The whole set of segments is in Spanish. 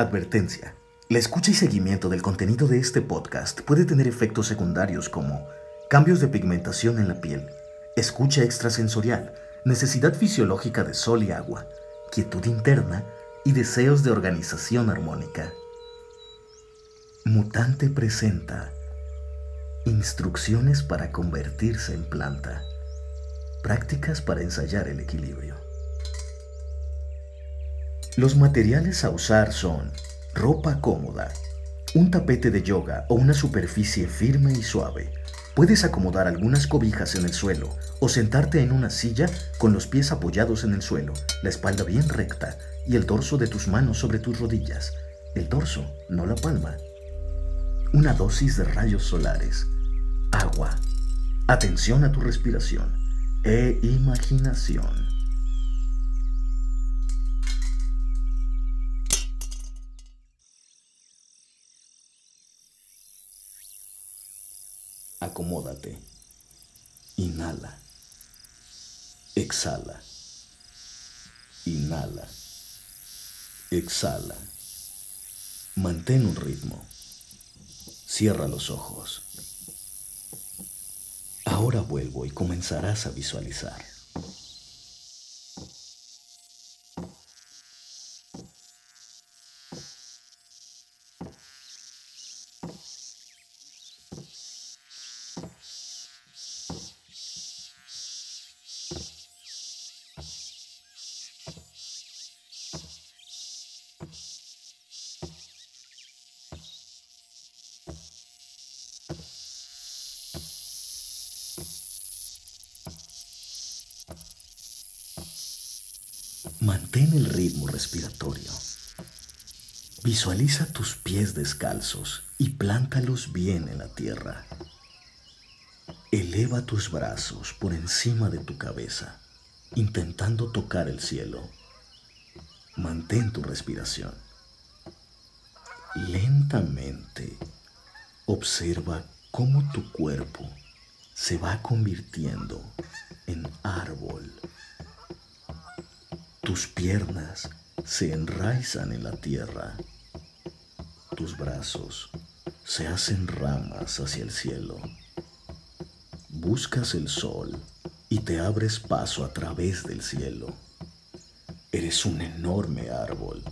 Advertencia. La escucha y seguimiento del contenido de este podcast puede tener efectos secundarios como cambios de pigmentación en la piel, escucha extrasensorial, necesidad fisiológica de sol y agua, quietud interna y deseos de organización armónica. Mutante presenta Instrucciones para convertirse en planta. Prácticas para ensayar el equilibrio. Los materiales a usar son ropa cómoda, un tapete de yoga o una superficie firme y suave. Puedes acomodar algunas cobijas en el suelo o sentarte en una silla con los pies apoyados en el suelo, la espalda bien recta y el dorso de tus manos sobre tus rodillas. El dorso, no la palma. Una dosis de rayos solares. Agua. Atención a tu respiración e imaginación. Acomódate. Inhala. Exhala. Inhala. Exhala. Mantén un ritmo. Cierra los ojos. Ahora vuelvo y comenzarás a visualizar. Mantén el ritmo respiratorio. Visualiza tus pies descalzos y plántalos bien en la tierra. Eleva tus brazos por encima de tu cabeza, intentando tocar el cielo. Mantén tu respiración. Lentamente observa cómo tu cuerpo se va convirtiendo en árbol tus piernas se enraizan en la tierra. Tus brazos se hacen ramas hacia el cielo. Buscas el sol y te abres paso a través del cielo. Eres un enorme árbol,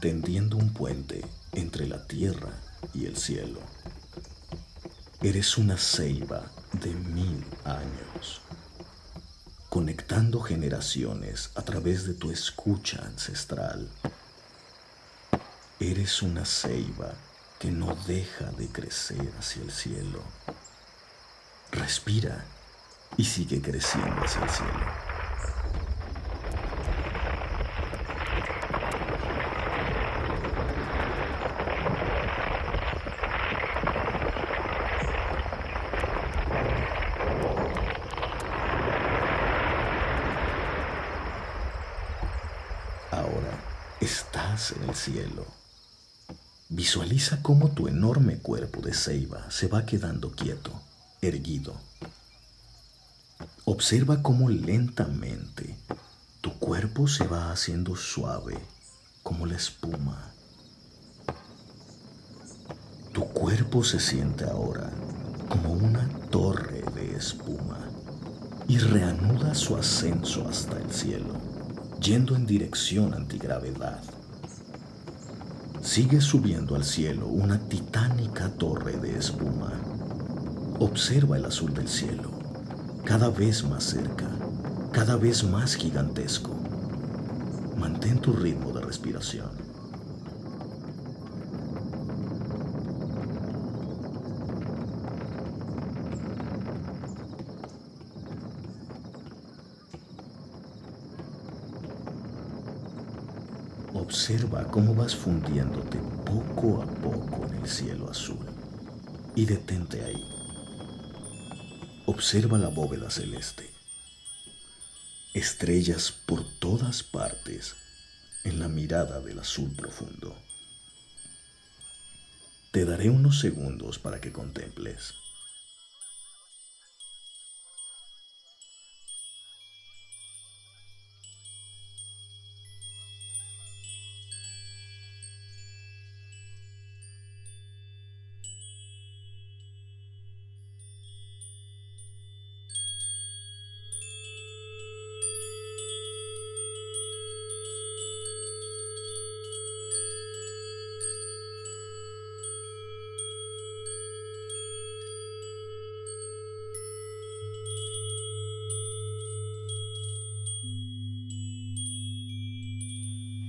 tendiendo un puente entre la tierra y el cielo. Eres una ceiba de mil años conectando generaciones a través de tu escucha ancestral. Eres una ceiba que no deja de crecer hacia el cielo. Respira y sigue creciendo hacia el cielo. Estás en el cielo. Visualiza cómo tu enorme cuerpo de ceiba se va quedando quieto, erguido. Observa cómo lentamente tu cuerpo se va haciendo suave como la espuma. Tu cuerpo se siente ahora como una torre de espuma y reanuda su ascenso hasta el cielo yendo en dirección antigravedad. Sigue subiendo al cielo una titánica torre de espuma. Observa el azul del cielo, cada vez más cerca, cada vez más gigantesco. Mantén tu ritmo de respiración. Observa cómo vas fundiéndote poco a poco en el cielo azul y detente ahí. Observa la bóveda celeste. Estrellas por todas partes en la mirada del azul profundo. Te daré unos segundos para que contemples.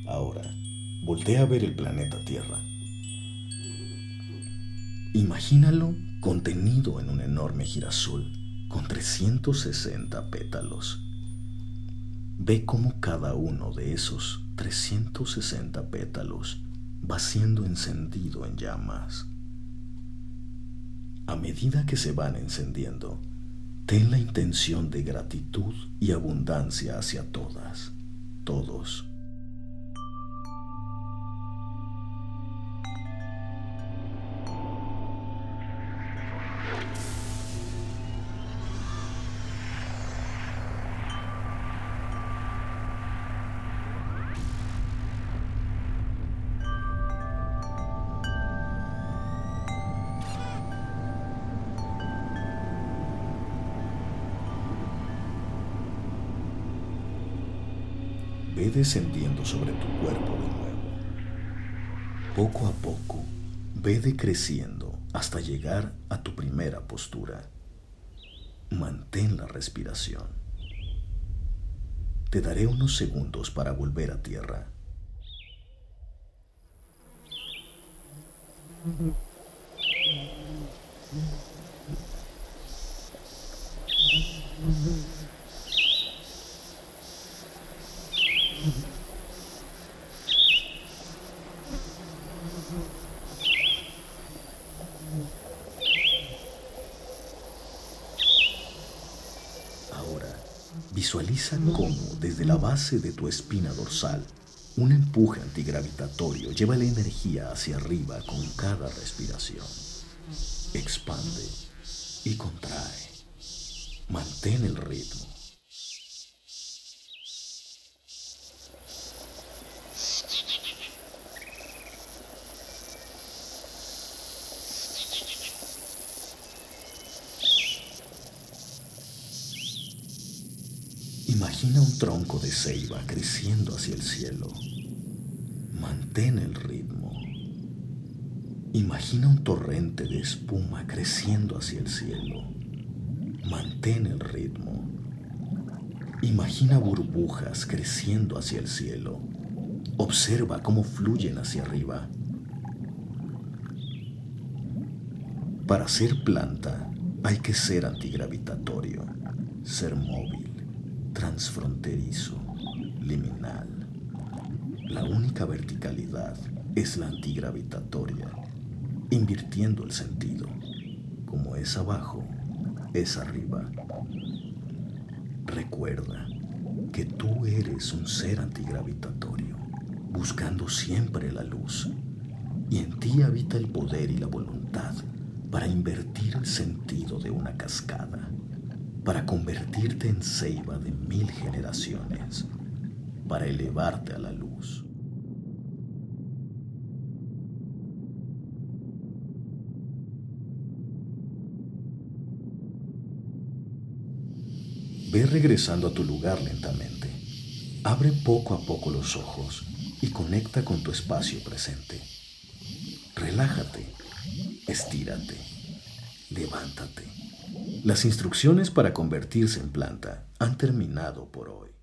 Ahora, voltea a ver el planeta Tierra. Imagínalo contenido en un enorme girasol con 360 pétalos. Ve cómo cada uno de esos 360 pétalos va siendo encendido en llamas. A medida que se van encendiendo, ten la intención de gratitud y abundancia hacia todas, todos ve descendiendo sobre tu cuerpo de nuevo. Poco a poco, ve decreciendo hasta llegar a tu primera postura. Mantén la respiración. Te daré unos segundos para volver a tierra. Visualiza cómo desde la base de tu espina dorsal un empuje antigravitatorio lleva la energía hacia arriba con cada respiración. Expande y contrae. Mantén el ritmo. Imagina un tronco de ceiba creciendo hacia el cielo. Mantén el ritmo. Imagina un torrente de espuma creciendo hacia el cielo. Mantén el ritmo. Imagina burbujas creciendo hacia el cielo. Observa cómo fluyen hacia arriba. Para ser planta hay que ser antigravitatorio, ser móvil transfronterizo, liminal. La única verticalidad es la antigravitatoria, invirtiendo el sentido. Como es abajo, es arriba. Recuerda que tú eres un ser antigravitatorio, buscando siempre la luz, y en ti habita el poder y la voluntad para invertir el sentido de una cascada para convertirte en ceiba de mil generaciones, para elevarte a la luz. Ve regresando a tu lugar lentamente. Abre poco a poco los ojos y conecta con tu espacio presente. Relájate, estírate, levántate. Las instrucciones para convertirse en planta han terminado por hoy.